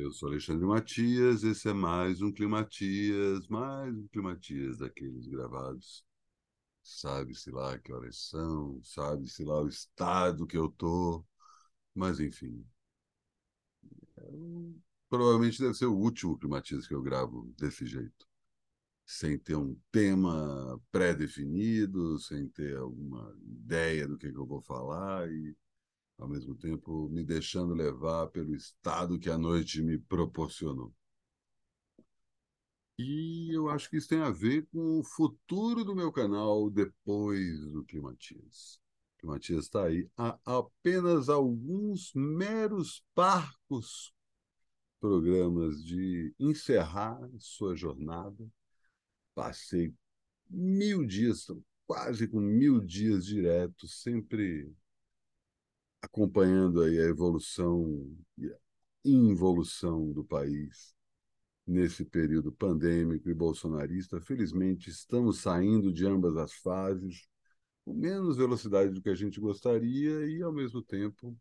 Eu sou Alexandre Matias, esse é mais um Climatias, mais um Climatias daqueles gravados. Sabe-se lá que horas são, sabe-se lá o estado que eu tô, mas enfim. É provavelmente deve ser o último Climatias que eu gravo desse jeito. Sem ter um tema pré-definido, sem ter alguma ideia do que, que eu vou falar e ao mesmo tempo me deixando levar pelo estado que a noite me proporcionou. E eu acho que isso tem a ver com o futuro do meu canal depois do Climatias. O Climatias está aí há apenas alguns meros parcos programas de encerrar sua jornada. Passei mil dias, quase com mil dias diretos, sempre acompanhando aí a evolução e a involução do país nesse período pandêmico e bolsonarista. Felizmente, estamos saindo de ambas as fases com menos velocidade do que a gente gostaria e, ao mesmo tempo,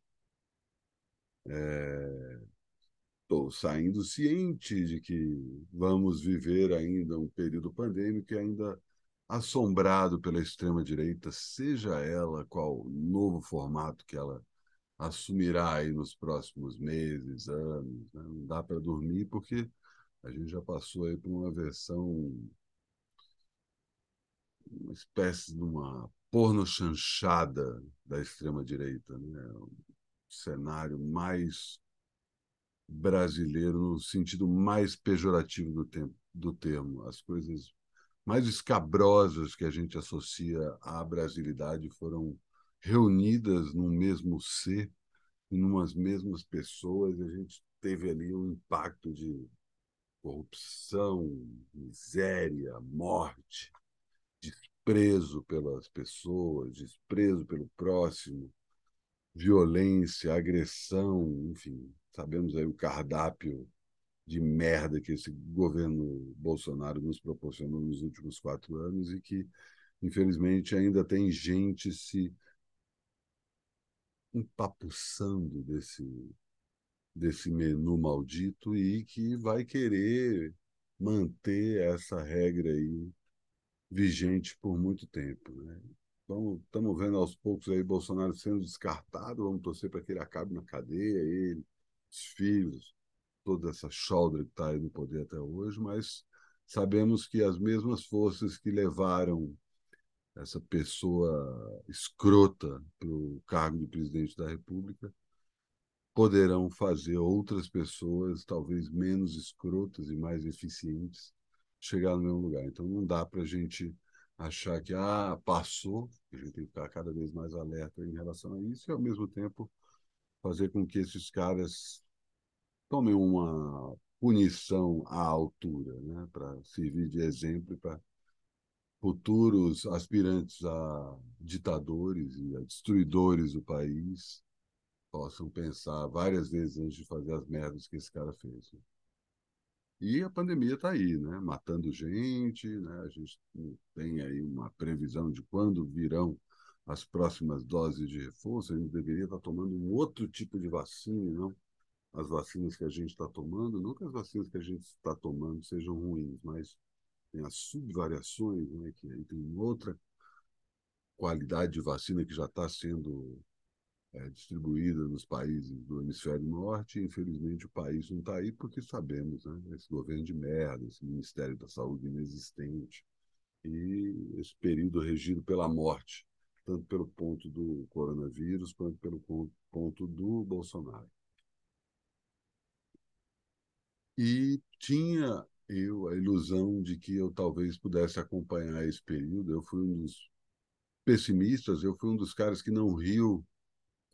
estou é... saindo ciente de que vamos viver ainda um período pandêmico e ainda assombrado pela extrema-direita, seja ela qual novo formato que ela assumirá aí nos próximos meses, anos. Né? Não dá para dormir porque a gente já passou aí por uma versão, uma espécie de uma pornochanchada da extrema-direita, né? um cenário mais brasileiro no sentido mais pejorativo do, tempo, do termo. As coisas mais escabrosas que a gente associa à brasilidade foram reunidas num mesmo ser, em umas mesmas pessoas, e a gente teve ali um impacto de corrupção, miséria, morte, desprezo pelas pessoas, desprezo pelo próximo, violência, agressão, enfim, sabemos aí o cardápio de merda que esse governo Bolsonaro nos proporcionou nos últimos quatro anos e que, infelizmente, ainda tem gente se empapuçando desse, desse menu maldito e que vai querer manter essa regra aí vigente por muito tempo. Né? Estamos vendo aos poucos aí Bolsonaro sendo descartado, vamos torcer para que ele acabe na cadeia, ele, os filhos, toda essa choldra que está aí no poder até hoje, mas sabemos que as mesmas forças que levaram essa pessoa escrota para o cargo de presidente da República, poderão fazer outras pessoas, talvez menos escrotas e mais eficientes, chegar no mesmo lugar. Então não dá para a gente achar que ah, passou, a gente tem que ficar cada vez mais alerta em relação a isso e, ao mesmo tempo, fazer com que esses caras tomem uma punição à altura, né, para servir de exemplo para futuros aspirantes a ditadores e a destruidores do país possam pensar várias vezes antes de fazer as merdas que esse cara fez. Né? E a pandemia está aí, né? matando gente, né? a gente tem aí uma previsão de quando virão as próximas doses de reforço, a gente deveria estar tá tomando um outro tipo de vacina, não as vacinas que a gente está tomando, não que as vacinas que a gente está tomando sejam ruins, mas tem as subvariações, né, que aí tem outra qualidade de vacina que já está sendo é, distribuída nos países do hemisfério norte. Infelizmente, o país não está aí porque sabemos, né, esse governo de merda, esse Ministério da Saúde inexistente e esse período regido pela morte, tanto pelo ponto do coronavírus quanto pelo ponto do Bolsonaro. E tinha eu a ilusão de que eu talvez pudesse acompanhar esse período. Eu fui um dos pessimistas, eu fui um dos caras que não riu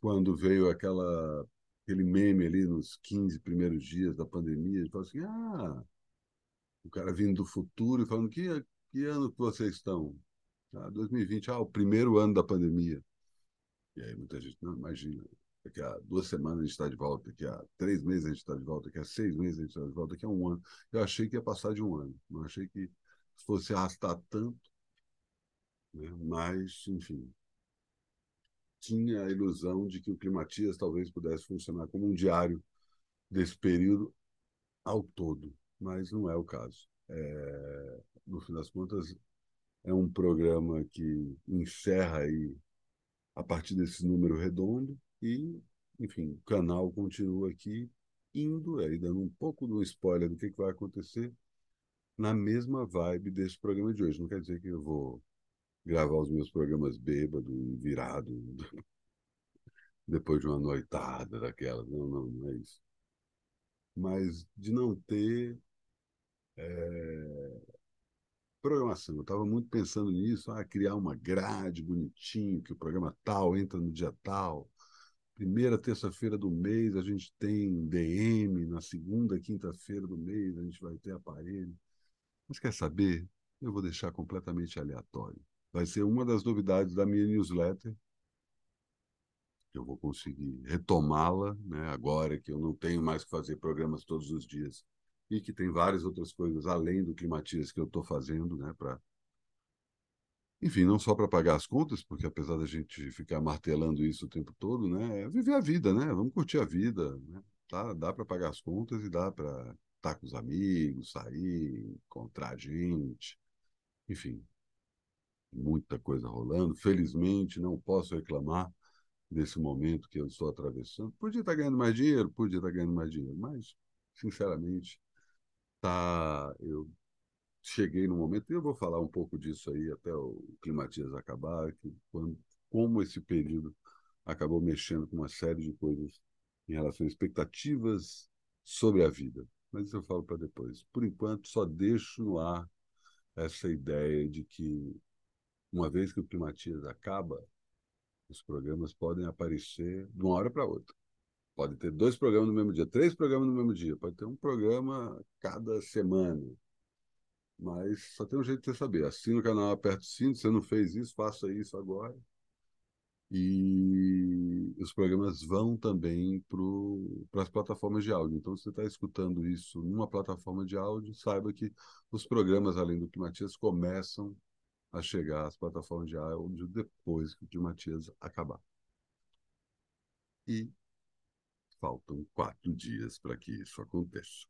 quando veio aquela aquele meme ali nos 15 primeiros dias da pandemia, ele falou assim: "Ah, o cara vindo do futuro e falando que que ano que vocês estão? Ah, 2020, ah, o primeiro ano da pandemia. E aí muita gente não imagina daqui a duas semanas a gente está de volta, daqui a três meses a gente está de volta, daqui a seis meses a gente está de volta, daqui a um ano. Eu achei que ia passar de um ano, não achei que fosse arrastar tanto, né? mas, enfim, tinha a ilusão de que o Climatias talvez pudesse funcionar como um diário desse período, ao todo, mas não é o caso. É, no fim das contas, é um programa que encerra aí a partir desse número redondo e, enfim, o canal continua aqui indo, aí dando um pouco do spoiler do que, que vai acontecer na mesma vibe desse programa de hoje. Não quer dizer que eu vou gravar os meus programas bêbado virado depois de uma noitada daquela. Não, não, não é isso. Mas de não ter é, programação. Eu estava muito pensando nisso, ah, criar uma grade bonitinho, que o programa tal entra no dia tal. Primeira terça-feira do mês a gente tem DM, na segunda quinta-feira do mês a gente vai ter aparelho. Mas quer saber? Eu vou deixar completamente aleatório. Vai ser uma das novidades da minha newsletter. Eu vou conseguir retomá-la, né, agora que eu não tenho mais que fazer programas todos os dias e que tem várias outras coisas além do Climatias que eu estou fazendo, né, para enfim, não só para pagar as contas, porque apesar da gente ficar martelando isso o tempo todo, né, é viver a vida, né? Vamos curtir a vida, né? Tá, dá para pagar as contas e dá para estar com os amigos, sair, encontrar gente, enfim, muita coisa rolando. Felizmente, não posso reclamar desse momento que eu estou atravessando. Podia estar ganhando mais dinheiro, podia estar ganhando mais dinheiro, mas, sinceramente, tá, eu cheguei no momento, e eu vou falar um pouco disso aí até o Climatias acabar, que quando, como esse período acabou mexendo com uma série de coisas em relação a expectativas sobre a vida. Mas isso eu falo para depois. Por enquanto, só deixo no ar essa ideia de que, uma vez que o Climatias acaba, os programas podem aparecer de uma hora para outra. Pode ter dois programas no mesmo dia, três programas no mesmo dia, pode ter um programa cada semana. Mas só tem um jeito de você saber. Assina o canal, aperta o sino. Se você não fez isso, faça isso agora. E os programas vão também para as plataformas de áudio. Então, se você está escutando isso numa plataforma de áudio, saiba que os programas, além do Climatias, começam a chegar às plataformas de áudio depois que o Climatias acabar. E faltam quatro dias para que isso aconteça.